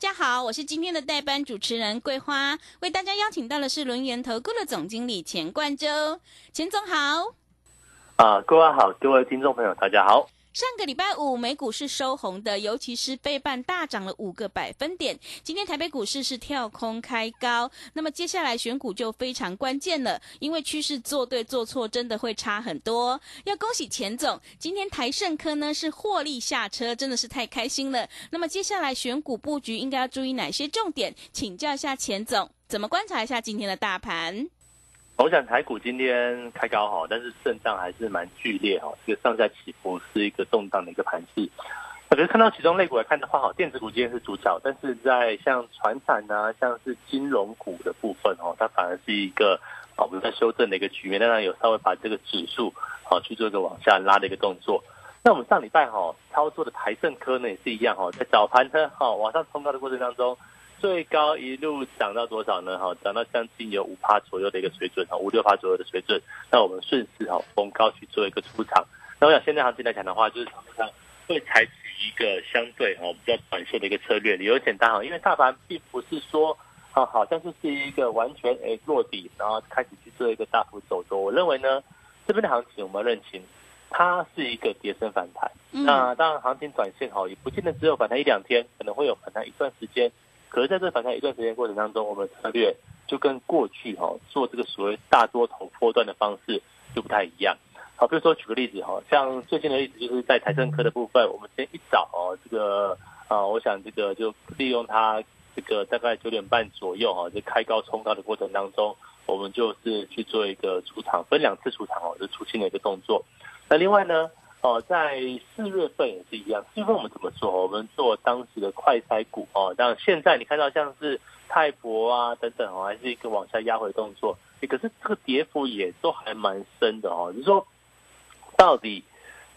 大家好，我是今天的代班主持人桂花，为大家邀请到的是轮源投顾的总经理钱冠洲，钱总好。啊，各位好，各位听众朋友，大家好。上个礼拜五美股是收红的，尤其是费半大涨了五个百分点。今天台北股市是跳空开高，那么接下来选股就非常关键了，因为趋势做对做错真的会差很多。要恭喜钱总，今天台盛科呢是获利下车，真的是太开心了。那么接下来选股布局应该要注意哪些重点？请教一下钱总，怎么观察一下今天的大盘？我想台股今天开高哈，但是震荡还是蛮剧烈哈，这个上下起伏是一个动荡的一个盘势。可是看到其中类股来看的话，哈，电子股今天是主角，但是在像船产啊，像是金融股的部分哦，它反而是一个啊我们在修正的一个局面，当然有稍微把这个指数啊去做一个往下拉的一个动作。那我们上礼拜哈操作的台盛科呢也是一样哈，在早盘呢哈往上冲高的过程当中。最高一路涨到多少呢？哈，涨到将近有五趴左右的一个水准，哈，五六趴左右的水准。那我们顺势哈逢高去做一个出场。那我想现在行情来讲的话，就是场上会采取一个相对哈比较短线的一个策略，理由简单哈，因为大盘并不是说啊好像是是一个完全诶落底，然后开始去做一个大幅走多。我认为呢，这边的行情我们认清，它是一个跌升反弹。那当然行情短线哈也不见得只有反弹一两天，可能会有反弹一段时间。可是在这反弹一段时间过程当中，我们策略就跟过去哈做这个所谓大多头波段的方式就不太一样。好，比如说举个例子哈，像最近的例子就是在财政科的部分，我们今天一早哦，这个啊，我想这个就利用它这个大概九点半左右哈，就开高冲高的过程当中，我们就是去做一个出场，分两次出场哦，就出清的一个动作。那另外呢？哦，在四月份也是一样。四月份我们怎么做？我们做当时的快筛股哦。但现在你看到像是泰博啊等等哦，还是一个往下压回动作。可是这个跌幅也都还蛮深的哦。就是说，到底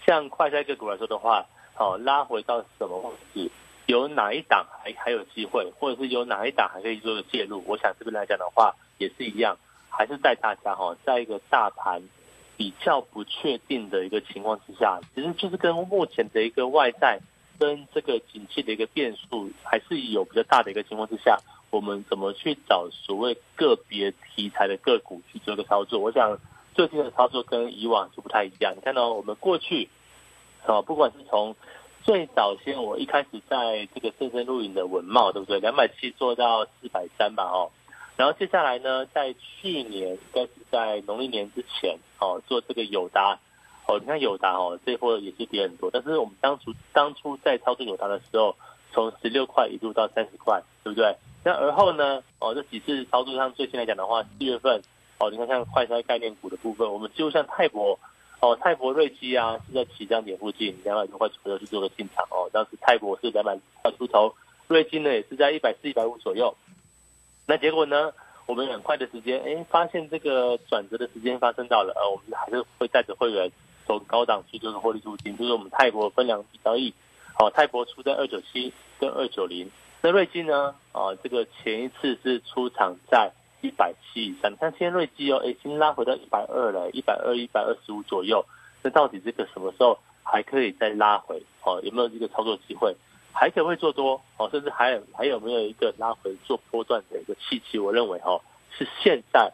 像快筛个股来说的话，哦，拉回到什么位置？有哪一档还还有机会，或者是有哪一档还可以做个介入？我想这边来讲的话，也是一样，还是带大家哈，在一个大盘。比较不确定的一个情况之下，其实就是跟目前的一个外在跟这个景气的一个变数还是有比较大的一个情况之下，我们怎么去找所谓个别题材的个股去做一个操作？我想最近的操作跟以往就不太一样。你看到我们过去啊，不管是从最早先我一开始在这个深圳录影的文茂，对不对？两百七做到四百三吧，哦。然后接下来呢，在去年应该是在农历年之前哦，做这个友达哦，你看友达哦，这波也是跌很多。但是我们当初当初在操作友达的时候，从十六块一路到三十块，对不对？那而后呢，哦，这几次操作上最新来讲的话，四月份哦，你看像快筛概念股的部分，我们就像泰博哦，泰博瑞基啊，是在起涨点附近两百多块左右去做个进场哦。当时泰博是两百块出头，瑞基呢也是在一百四、一百五左右。那结果呢？我们很快的时间，哎，发现这个转折的时间发生到了，呃，我们还是会带着会员走高档区，就是获利出金，就是我们泰国分两笔交易，好，泰国出在二九七跟二九零，那瑞基呢？啊，这个前一次是出场在一百七以上，看现在瑞基哦，哎，已经拉回到一百二了，一百二、一百二十五左右，那到底这个什么时候还可以再拉回？哦，有没有这个操作机会？还可不可以做多哦？甚至还有还有没有一个拉回做波段的一个契机？我认为哈是现在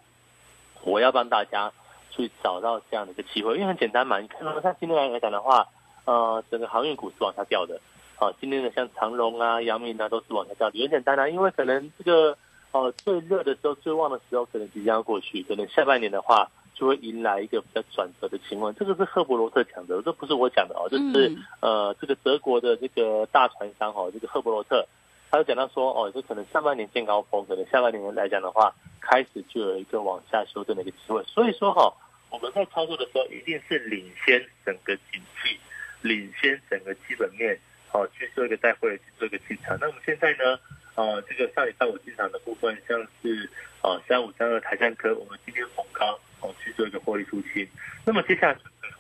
我要帮大家去找到这样的一个机会，因为很简单嘛。你看到像今天来讲的话，呃，整个航运股是往下掉的。啊，今天的像长荣啊、阳明啊都是往下掉的，很简单啊。因为可能这个哦最热的时候、最旺的时候可能即将要过去，可能下半年的话。就会迎来一个比较转折的情况，这个是赫伯罗特讲的，这不是我讲的哦，这是呃这个德国的这个大船商哦，这个赫伯罗特，他就讲到说哦，这可能上半年见高峰，可能下半年来讲的话，开始就有一个往下修正的一个机会，所以说哈，我们在操作的时候一定是领先整个景气，领先整个基本面，好去做一个带货，去做一个进场。那我们现在呢，呃，这个上礼拜五进场的部分，像是呃三五三二台山科，我们今天逢高哦去做一个获利出清。那么接下来就是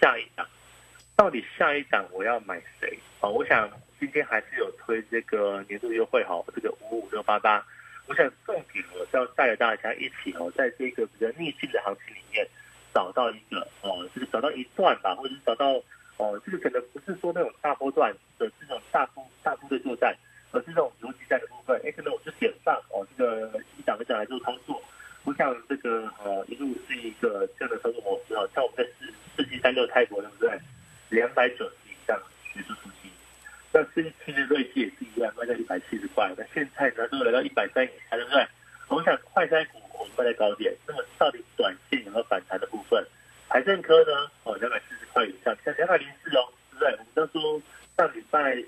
下一档，到底下一档我要买谁？啊，我想今天还是有推这个年度优惠哈，这个五五六八八。我想重点我是要带着大家一起哦，在这个比较逆境的行情里面，找到一个哦，就是找到一段吧，或者是找到哦，这个可能不是说那种大波段的这种大幅大幅的作战。而是这种游击战的部分，哎，可能我就点上哦，这个一档一档来做操作。我想这个呃一路是一个这样的操作模式啊，像我们在四四七三六泰国对不对？两百九十以上学术出击，那四七的瑞气也是一样，卖在一百七十块。那现在呢，都来到一百三以下，对不对？我想快餐股我们卖在高点，那么到底短线有没有反弹的部分？财政科呢？哦，两百四十块以上，像两百零四哦，对不对？我们当初上礼拜。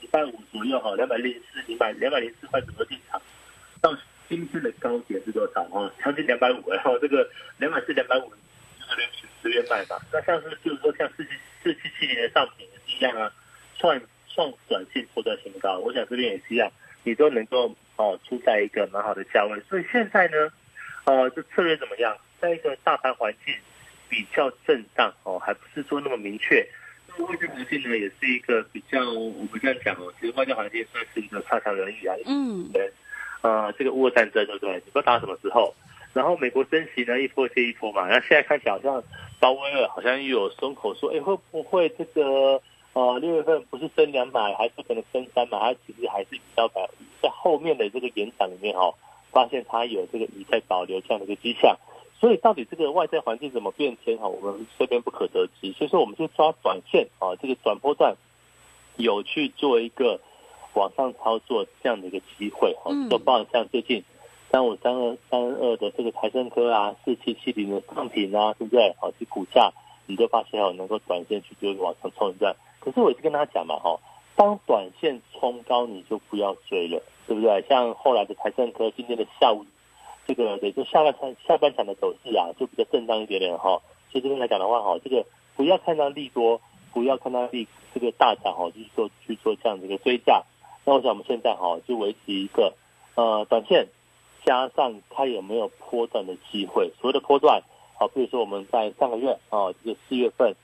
礼拜五左右哈，两百零四，两百两百零四块左右进场，到今天的高点是多少啊？将近两百五，然后这个两百四、两百五，十月十月卖嘛。那像是就是说像四七四七七年的上品也是一样啊，创创短线破断新高，我想这边也是一样，你都能够哦出在一个蛮好的价位。所以现在呢，呃，这策略怎么样？在一个大盘环境比较震荡哦，还不是说那么明确。外在环境呢，也是一个比较，我们这样讲哦，其实外在环境算是一个差强人意啊。嗯。对。呃，这个乌俄战争对不对？你不知道打到什么时候。然后美国升息呢，一波接一波嘛。然后现在看起来好像鲍威尔好像又有松口说，哎，会不会这个呃六月份不是升两码，还是可能升三码？他其实还是比较在在后面的这个演讲里面哦，发现他有这个以在保留这样的一个迹象。所以到底这个外在环境怎么变迁哈，我们这边不可得知。所以说，我们就抓短线啊，这个转波段有去做一个往上操作这样的一个机会哈。就包括像最近三五三二三二的这个台升科啊，四七七零的上品啊，对不对？好，这股价你就发现哦，能够短线去做往上冲一段。可是我一直跟他讲嘛哈，当短线冲高你就不要追了，对不对？像后来的台升科今天的下午。这个对，就下半场下半场的走势啊，就比较震荡一点点哈。所以这边来讲的话哈，这个不要看到利多，不要看到利这个大涨哈，就是说去做这样的一个追价。那我想我们现在哈就维持一个呃短线，加上它有没有波段的机会。所谓的波段，好，比如说我们在上个月啊，这个四月份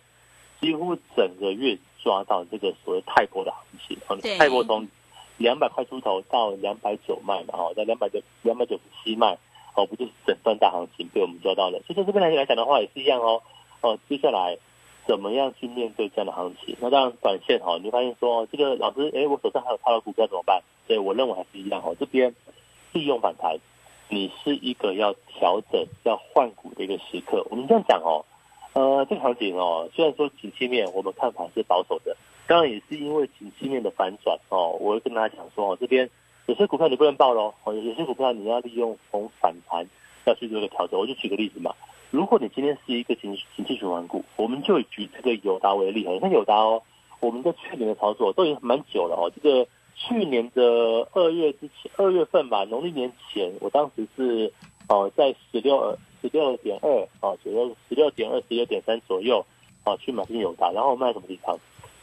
几乎整个月抓到这个所谓泰国的行情，泰国从两百块出头到两百九卖嘛，哦，在两百九两百九十七卖。哦，不就是整段大行情被我们抓到了？所以在这边来来讲的话，也是一样哦。哦，接下来怎么样去面对这样的行情？那当然，短线哈，你会发现说，这个老师，哎，我手上还有他的股票怎么办？所以我认为还是一样哦。这边利用反弹，你是一个要调整、要换股的一个时刻。我们这样讲哦，呃，这个行情哦，虽然说景气面我们看法是保守的，当然也是因为景气面的反转哦。我会跟大家讲说哦，这边。有些股票你不能报喽，哦，有些股票你要利用从反弹要去做一个调整。我就举个例子嘛，如果你今天是一个景景气循环股，我们就举这个友达为例你看友达哦，我们在去年的操作都已经蛮久了哦。这个去年的二月之前，二月份吧，农历年前，我当时是哦在十六十六点二啊，左右十六点二十六点三左右啊去买进友达，然后卖什么地方？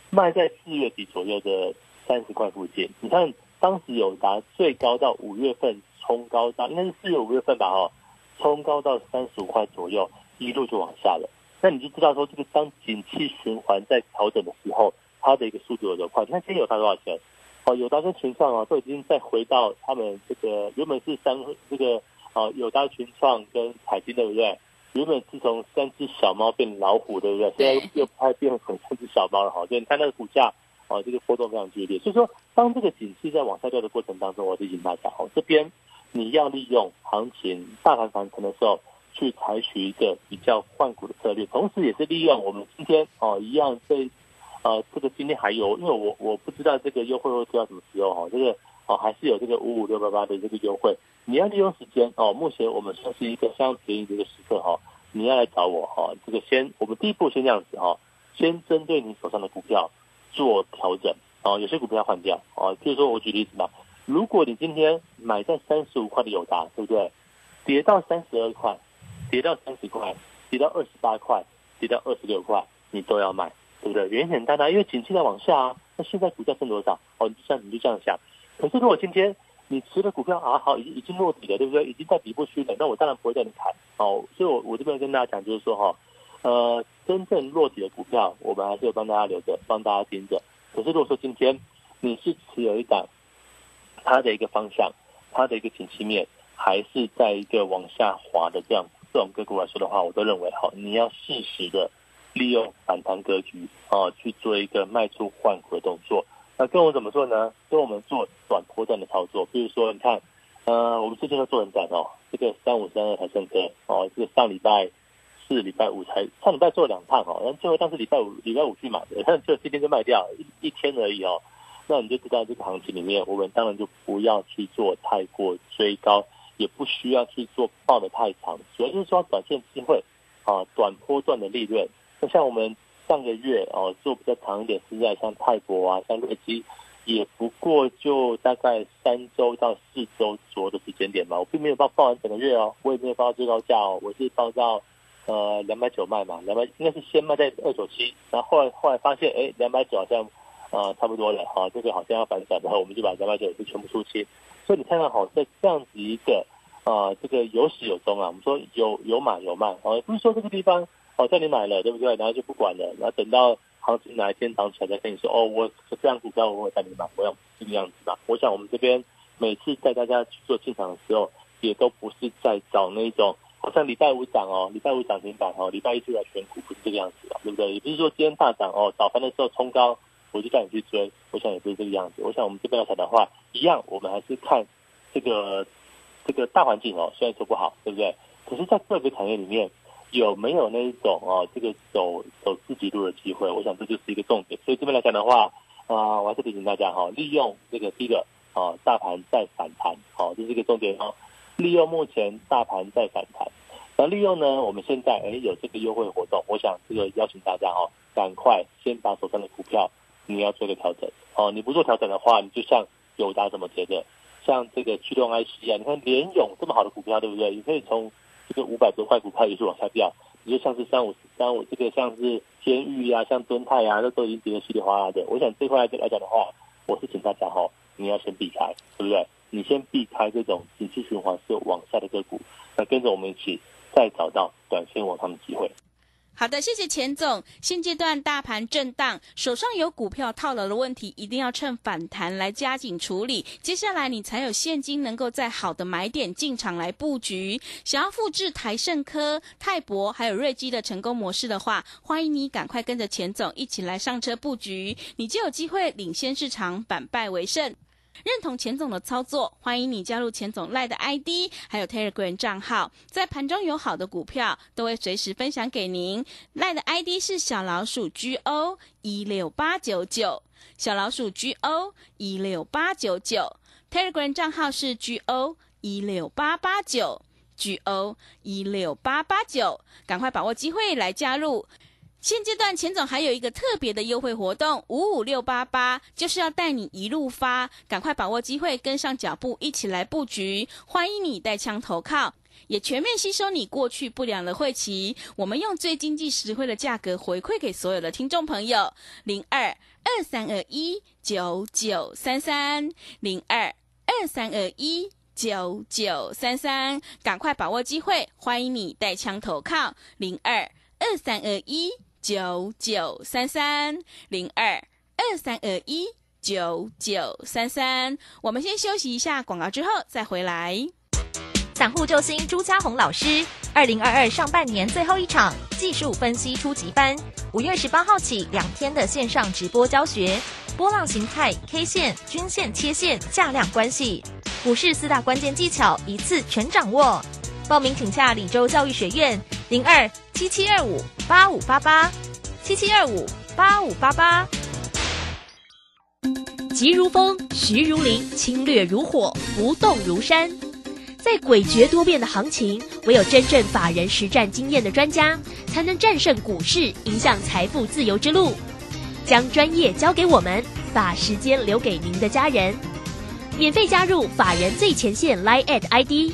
卖在四月底左右的三十块附近。你看。当时友达最高到五月份冲高到应该是四月五月份吧哦，冲高到三十五块左右，一路就往下了。那你就知道说这个当景气循环在调整的时候，它的一个速度有多快。你看今天有达多少钱？哦，有达跟群创啊都已经再回到他们这个原本是三这个哦有达群创跟彩金对不对？原本是从三只小猫变老虎对不对？现在又快变成三只小猫了哈，就你看那个股价。哦，这个波动非常剧烈，所以说，当这个景气在往下掉的过程当中，我提醒大家，哦，这边你要利用行情大盘反弹的时候，去采取一个比较换股的策略，同时也是利用我们今天哦一样在呃这个今天还有，因为我我不知道这个优惠会推到什么时候哈，这个哦还是有这个五五六八八的这个优惠，你要利用时间哦，目前我们算是一个相当便宜的一个时刻哈，你要来找我哈，这个先我们第一步先这样子哈，先针对你手上的股票。做调整哦，有些股票换掉哦。比如说我举例子嘛，如果你今天买在三十五块的友达，对不对？跌到三十二块，跌到三十块，跌到二十八块，跌到二十六块，你都要卖，对不对？原因很简单，因为景气在往下啊。那现在股价剩多少？哦，这样你就这样想。可是如果今天你持的股票啊，好，已经已经落底了，对不对？已经在底部区了，那我当然不会叫你砍哦。所以，我我这边跟大家讲，就是说哈，呃，真正落底的股票，我们还是有帮大家留着，帮大家盯着。可是，如果说今天你是持有一档，它的一个方向，它的一个景气面，还是在一个往下滑的这样这种个股来说的话，我都认为哈，你要适时的利用反弹格局啊，去做一个卖出换股的动作。那跟我怎么做呢？跟我们做短波段的操作，比如说你看，呃，我们之前都做很短哦，这个三五三二台升科哦，这个上礼拜四、礼拜五才上礼拜做了两趟哦，然后最后当时礼拜五礼拜五去买的，但就今天就卖掉一一天而已哦。那你就知道这个行情里面，我们当然就不要去做太过追高，也不需要去做抱的太长，主要就是说短线机会啊，短波段的利润。那像我们。上个月哦，做比较长一点是在像泰国啊，像瑞基，也不过就大概三周到四周左右的时间点吧。我并没有报报完整个月哦，我也没有报到最高价哦，我是报到呃两百九卖嘛，两百应该是先卖在二九七，然后后来后来发现哎两百九好像呃差不多了哈，这个好像要反转，然后我们就把两百九就全部出清。所以你看看好在这样子一个啊这个有始有终啊，我们说有有买有卖啊，不是说这个地方。哦，叫你买了，对不对？然后就不管了，然后等到行情哪一天涨起来再跟你说。哦，我这样股票我会带你买，我要这个样子吧。我想我们这边每次带大家去做进场的时候，也都不是在找那种好像礼拜五涨哦，礼拜五涨停板哦，礼拜一就来选股，不是这个样子的，对不对？也不是说今天大涨哦，早盘的时候冲高，我就叫你去追。我想也不是这个样子。我想我们这边来讲的话，一样，我们还是看这个这个大环境哦，虽然说不好，对不对？可是，在个别产业里面。有没有那一种哦，这个走走自己路的机会？我想这就是一个重点。所以这边来讲的话，啊，我还是提醒大家哈，利用这个第一个啊，大盘在反弹，好，这是一个重点哦。利用目前大盘在反弹，那利用呢，我们现在哎有这个优惠活动，我想这个邀请大家哦，赶快先把手上的股票你要做个调整哦。你不做调整的话，你就像友达怎么觉得？像这个驱动 IC 啊，你看联勇这么好的股票，对不对？你可以从这个五百多块股票也是往下掉，你就像是三五三五这个像是天域啊，像敦泰啊，那都已经跌得稀里哗啦的。我想这块来讲的话，我是请大家哈，你要先避开，对不对？你先避开这种景气循环是往下的个股，那跟着我们一起再找到。好的，谢谢钱总。现阶段大盘震荡，手上有股票套牢的问题，一定要趁反弹来加紧处理。接下来你才有现金，能够在好的买点进场来布局。想要复制台盛科、泰博还有瑞基的成功模式的话，欢迎你赶快跟着钱总一起来上车布局，你就有机会领先市场，反败为胜。认同钱总的操作，欢迎你加入钱总赖的 ID，还有 Telegram 账号，在盘中有好的股票，都会随时分享给您。赖的 ID 是小老鼠 GO 一六八九九，小老鼠 GO 一六八九九，Telegram 账号是 GO 一六八八九，GO 一六八八九，赶快把握机会来加入。现阶段钱总还有一个特别的优惠活动，五五六八八，就是要带你一路发，赶快把握机会，跟上脚步，一起来布局。欢迎你带枪投靠，也全面吸收你过去不良的会期。我们用最经济实惠的价格回馈给所有的听众朋友，零二二三二一九九三三，零二二三二一九九三三，赶快把握机会，欢迎你带枪投靠，零二二三二一。九九三三零二二三二一九九三三，我们先休息一下广告，之后再回来。散户救星朱家红老师，二零二二上半年最后一场技术分析初级班，五月十八号起两天的线上直播教学，波浪形态、K 线、均线、切线、价量关系，股市四大关键技巧一次全掌握。报名请下李州教育学院零二七七二五八五八八七七二五八五八八。急如风，徐如林，侵略如火，不动如山。在诡谲多变的行情，唯有真正法人实战经验的专家，才能战胜股市，迎向财富自由之路。将专业交给我们，把时间留给您的家人。免费加入法人最前线 Line at ID。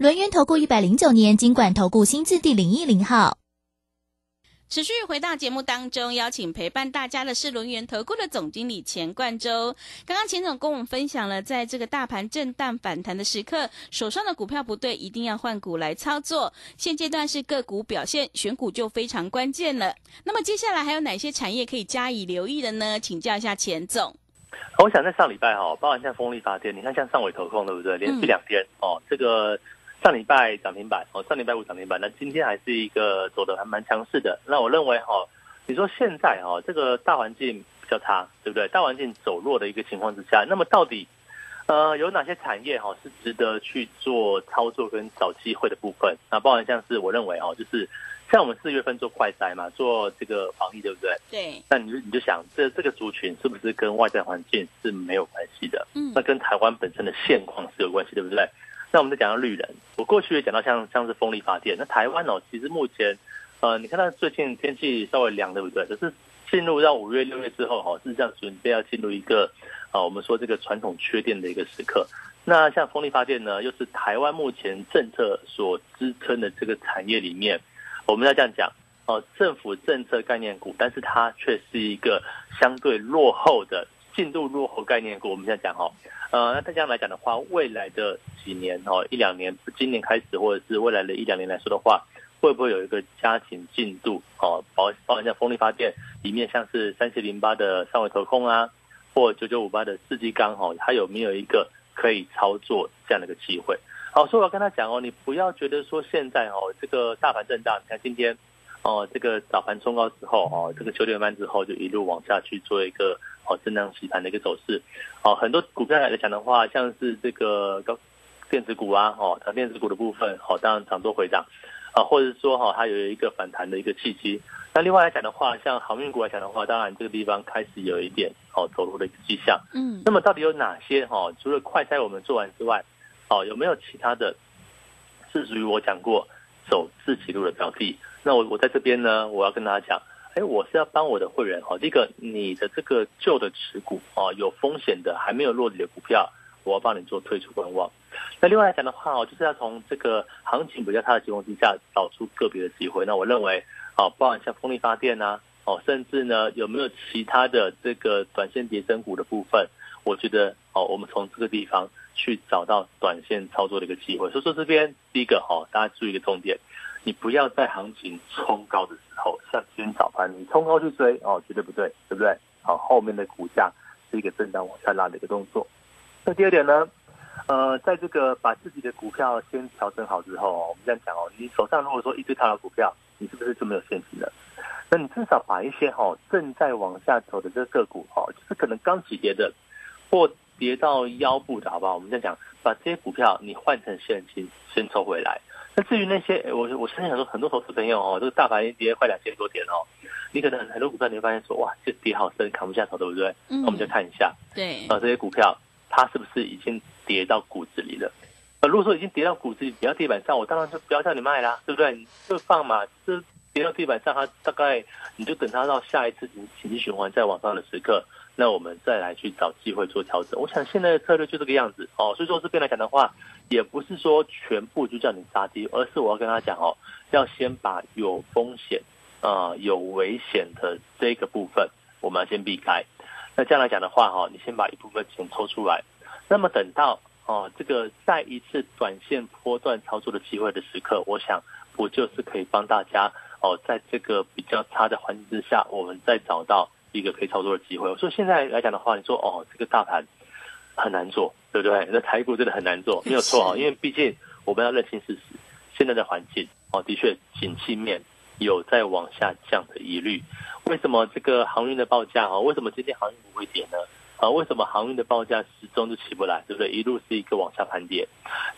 轮源投顾一百零九年经管投顾新字第零一零号。持续回到节目当中，邀请陪伴大家的是轮源投顾的总经理钱冠洲。刚刚钱总跟我们分享了，在这个大盘震荡反弹的时刻，手上的股票不对，一定要换股来操作。现阶段是个股表现，选股就非常关键了。那么接下来还有哪些产业可以加以留意的呢？请教一下钱总。我想在上礼拜哈，包含像风力发电，你看像上尾投控对不对？连续两天哦，这个。上礼拜涨停板哦，上礼拜五涨停板，那今天还是一个走的还蛮强势的。那我认为哈，你说现在哈这个大环境比较差，对不对？大环境走弱的一个情况之下，那么到底呃有哪些产业哈是值得去做操作跟找机会的部分？那包含像是我认为哦，就是像我们四月份做快筛嘛，做这个防疫，对不对？对。那你就你就想，这这个族群是不是跟外在环境是没有关系的？嗯。那跟台湾本身的现况是有关系，对不对？那我们再讲到绿人，我过去也讲到像像是风力发电。那台湾哦，其实目前，呃，你看到最近天气稍微凉，对不对？可是进入到五月六月之后，哈，是这样准备要进入一个，啊，我们说这个传统缺电的一个时刻。那像风力发电呢，又是台湾目前政策所支撑的这个产业里面，我们要这样讲，哦，政府政策概念股，但是它却是一个相对落后的进度落后概念股。我们现在讲哈。呃，那这样来讲的话，未来的几年哦，一两年，今年开始或者是未来的一两年来说的话，会不会有一个加紧进度？哦，包包含像风力发电里面，像是三七零八的三维投控啊，或九九五八的四季钢哦，它有没有一个可以操作这样的一个机会？好，所以我要跟他讲哦，你不要觉得说现在哦，这个大盘震荡，你看今天哦，这个早盘冲高之后哦，这个九点半之后就一路往下去做一个。哦，震荡洗盘的一个走势，哦，很多股票来讲的话，像是这个高电子股啊，哦，它电子股的部分，哦，当然涨多回涨，啊，或者是说哈，它有一个反弹的一个契机。那另外来讲的话，像航运股来讲的话，当然这个地方开始有一点哦走路的一个迹象。嗯，那么到底有哪些哈？除了快筛我们做完之外，哦，有没有其他的？是属于我讲过走自己路的标的？那我我在这边呢，我要跟大家讲。哎，我是要帮我的会员哈，第一个你的这个旧的持股啊，有风险的还没有落地的股票，我要帮你做退出观望。那另外来讲的话哦，就是要从这个行情比较差的情况之下，找出个别的机会。那我认为，哦，包含像风力发电呐，哦，甚至呢有没有其他的这个短线跌升股的部分，我觉得哦，我们从这个地方去找到短线操作的一个机会。所以说这边第一个哦，大家注意一个重点。你不要在行情冲高的时候，像今天早盘你冲高去追哦，绝对不对，对不对？好，后面的股价是一个震荡往下拉的一个动作。那第二点呢，呃，在这个把自己的股票先调整好之后，我们这样讲哦，你手上如果说一堆套牢股票，你是不是就没有现金了？那你至少把一些哈正在往下走的这个个股哈，就是可能刚起跌的或跌到腰部的好不好？我们这样讲，把这些股票你换成现金先抽回来。那至于那些，我我相信很多很多投资朋友哦，这个大盘已经跌快两千多点哦，你可能很多股票你会发现说，哇，这跌好深，扛不下头，对不对？嗯。我们就看一下，对，啊，这些股票它是不是已经跌到骨子里了？呃，如果说已经跌到骨子里，跌到地板上，我当然就不要叫你卖啦，对不对？你就放嘛，这跌到地板上，它大概你就等它到下一次情情绪循环再往上的时刻。那我们再来去找机会做调整。我想现在的策略就这个样子哦。所以说这边来讲的话，也不是说全部就叫你杀低，而是我要跟他讲哦，要先把有风险、啊有危险的这个部分，我们要先避开。那这样来讲的话哈，你先把一部分钱抽出来。那么等到哦这个再一次短线波段操作的机会的时刻，我想不就是可以帮大家哦，在这个比较差的环境之下，我们再找到。一个可以操作的机会。所以现在来讲的话，你说哦，这个大盘很难做，对不对？那台股真的很难做，没有错啊。因为毕竟我们要认清事实，现在的环境哦，的确景气面有在往下降的疑虑。为什么这个航运的报价哦？为什么今天航运不会跌呢？啊，为什么航运的报价始终就起不来，对不对？一路是一个往下盘跌。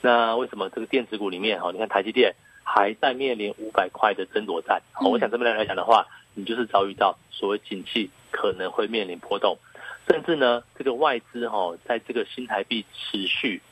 那为什么这个电子股里面哈，你看台积电还在面临五百块的争夺战？好，我想这边来讲的话，你就是遭遇到所谓景气可能会面临波动，甚至呢，这个外资哈，在这个新台币持续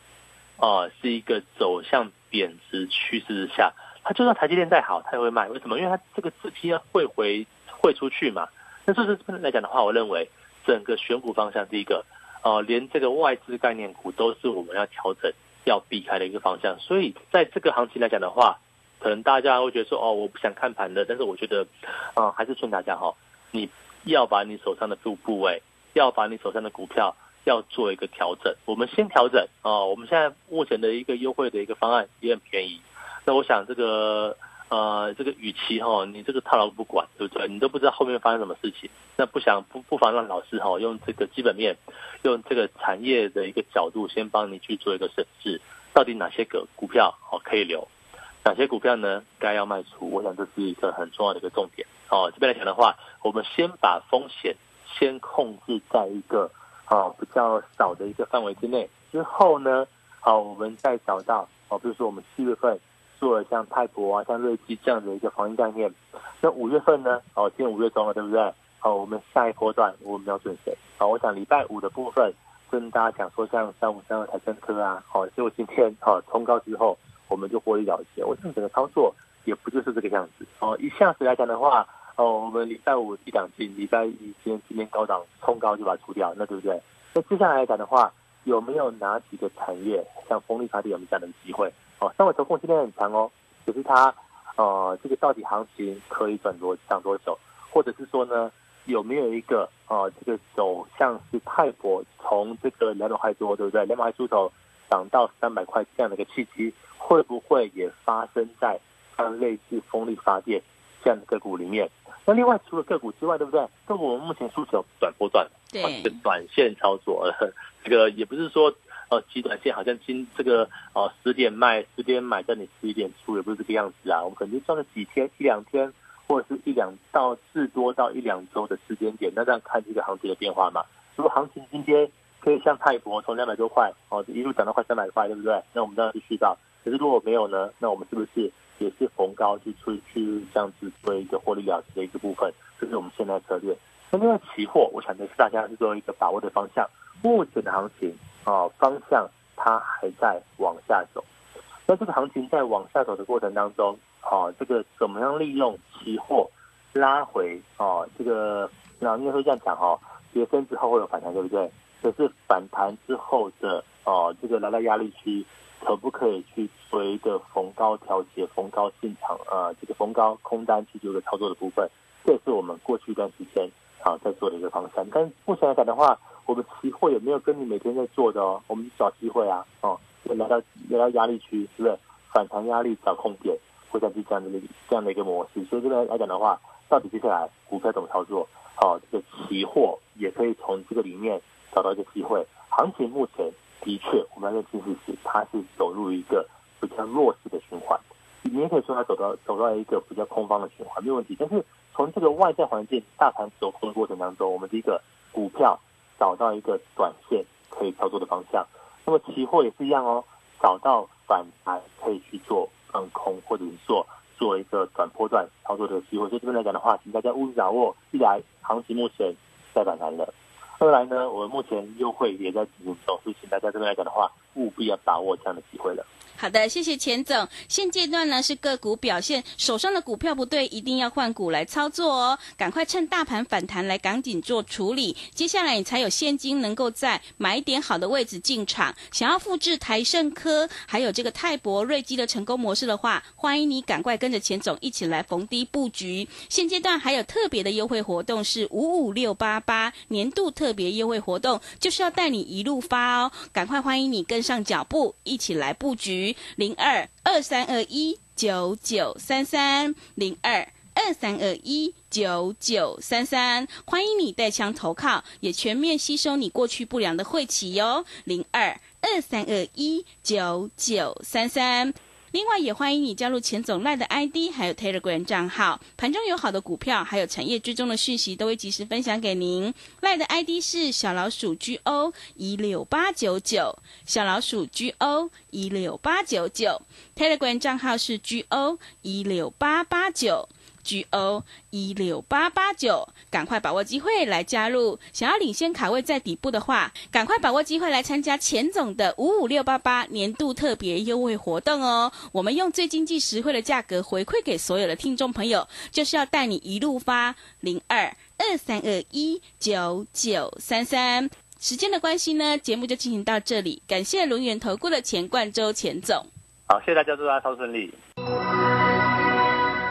啊是一个走向贬值趋势之下，它就算台积电再好，它也会卖。为什么？因为它这个资金要汇回汇出去嘛。那这是来讲的话，我认为。整个选股方向，第一个，呃，连这个外资概念股都是我们要调整、要避开的一个方向。所以，在这个行情来讲的话，可能大家会觉得说，哦，我不想看盘的。但是，我觉得，啊，还是劝大家哈，你要把你手上的部部位，要把你手上的股票要做一个调整。我们先调整啊，我们现在目前的一个优惠的一个方案也很便宜。那我想这个。呃，这个与其哈，你这个套牢不管，对不对？你都不知道后面发生什么事情，那不想不不妨让老师哈用这个基本面，用这个产业的一个角度，先帮你去做一个审视，到底哪些个股票哦可以留，哪些股票呢该要卖出？我想这是一个很重要的一个重点哦。这边来讲的话，我们先把风险先控制在一个啊比较少的一个范围之内，之后呢，好，我们再找到哦，比如说我们四月份。做了像泰博啊、像瑞基这样的一个防疫概念，那五月份呢？哦，今天五月中了，对不对？好，我们下一波段我们瞄准谁？好，我想礼拜五的部分跟大家讲说，像三五三二台升科啊，好，结果今天好冲高之后，我们就获利了结。我想整个操作也不就是这个样子哦。一下子来讲的话，哦，我们礼拜五一两斤，礼拜一今天今天高档冲高就把它出掉，那对不对？那接下来来讲的话，有没有哪几个产业像风力发电有没有这样的机会？哦，上尾投控今天很强哦，可是它，呃，这个到底行情可以转多涨多久？或者是说呢，有没有一个呃，这个走向是泰国从这个两百块多，对不对？两百块出头涨到三百块这样的一个契机，会不会也发生在像类似风力发电这样的个股里面？那另外除了个股之外，对不对？个股我们目前诉求短波段，对，短线操作，这个也不是说。呃，极短线好像今这个呃十点卖十点买，在你十一点出，也不是这个样子啊。我们可能就赚了几天一两天，或者是一两到至多到一两周的时间点，那这样看这个行情的变化嘛。如果行情今天可以像泰国从两百多块哦一路涨到快三百块，对不对？那我们当然是续到。可是如果没有呢，那我们是不是也是逢高去出去这样子做一个获利了结的一个部分？这是我们现在策略。那另外期货，我想的是大家是做一个把握的方向。目前的行情。啊，方向它还在往下走，那这个行情在往下走的过程当中，哦，这个怎么样利用期货拉回？哦，这个那应该会这样讲哦，跌升之后会有反弹，对不对？可是反弹之后的哦，这个来到压力区，可不可以去做一个逢高调节、逢高进场？呃，这个逢高空单去做一个操作的部分，这是我们过去一段时间啊在做的一个方向。但目前来讲的话，我们期货也没有跟你每天在做的哦，我们找机会啊，哦，来到来到压力区，是不是反弹压力找空点，或者是这样的这样的一个模式。所以这边来讲的话，到底接下来股票怎么操作？好，这个期货也可以从这个里面找到一个机会。行情目前的确，我们要认清事实，它是走入一个比较弱势的循环。你也可以说它走到走到一个比较空方的循环，没有问题。但是从这个外在环境大盘走空的过程当中，我们第一个股票。找到一个短线可以操作的方向，那么期货也是一样哦，找到反弹可以去做放空，或者是做做一个短波段操作的机会。所以这边来讲的话，请大家务必掌握：一来行情目前在反弹了；二来呢，我们目前优惠也在进行中，所以请大家这边来讲的话，务必要把握这样的机会了。好的，谢谢钱总。现阶段呢是个股表现，手上的股票不对，一定要换股来操作哦。赶快趁大盘反弹来赶紧做处理，接下来你才有现金能够在买点好的位置进场。想要复制台盛科还有这个泰博瑞基的成功模式的话，欢迎你赶快跟着钱总一起来逢低布局。现阶段还有特别的优惠活动是五五六八八年度特别优惠活动，就是要带你一路发哦。赶快欢迎你跟上脚步，一起来布局。零二二三二一九九三三零二二三二一九九三三，欢迎你带枪投靠，也全面吸收你过去不良的晦气哟。零二二三二一九九三三。另外，也欢迎你加入钱总赖的 ID，还有 Telegram 账号。盘中有好的股票，还有产业追踪的讯息，都会及时分享给您。赖的 ID 是小老鼠 GO 一六八九九，小老鼠 GO 一六八九九。Telegram 账号是 GO 一六八八九。G O 一六八八九，赶快把握机会来加入。想要领先卡位在底部的话，赶快把握机会来参加钱总的五五六八八年度特别优惠活动哦！我们用最经济实惠的价格回馈给所有的听众朋友，就是要带你一路发零二二三二一九九三三。时间的关系呢，节目就进行到这里。感谢轮圆投顾的钱冠周钱总。好，谢谢大家，祝大家超顺利。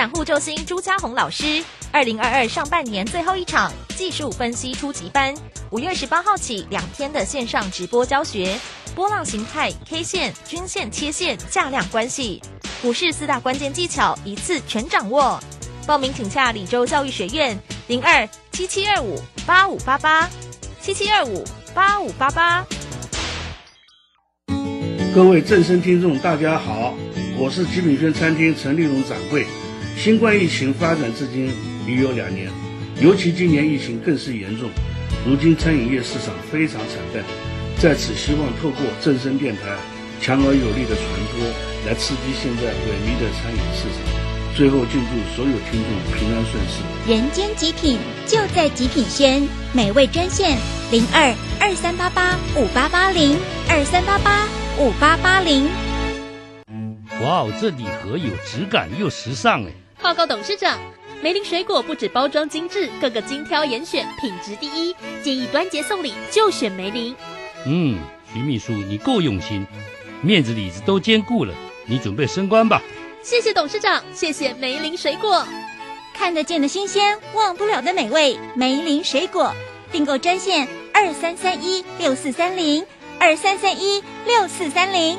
散户救星朱家红老师，二零二二上半年最后一场技术分析初级班。五月十八号起，两天的线上直播教学，波浪形态、K 线、均线、切线、价量关系，股市四大关键技巧一次全掌握。报名请下李州教育学院零二七七二五八五八八七七二五八五八八。各位正声听众，大家好，我是极品轩餐厅陈立荣掌柜。新冠疫情发展至今已有两年，尤其今年疫情更是严重。如今餐饮业市场非常惨淡，在此希望透过正声电台强而有力的传播，来刺激现在萎靡的餐饮市场。最后，敬祝所有听众平安顺遂。人间极品就在极品轩，美味专线零二二三八八五八八零二三八八五八八零。哇哦，这礼盒有质感又时尚哎！报告董事长。梅林水果不止包装精致，个个精挑严选，品质第一。建议端节送礼就选梅林。嗯，徐秘书你够用心，面子里子都兼顾了。你准备升官吧？谢谢董事长，谢谢梅林水果。看得见的新鲜，忘不了的美味，梅林水果订购专线二三三一六四三零二三三一六四三零。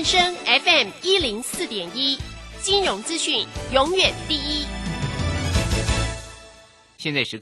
正声 FM 一零四点一，金融资讯永远第一。现在是。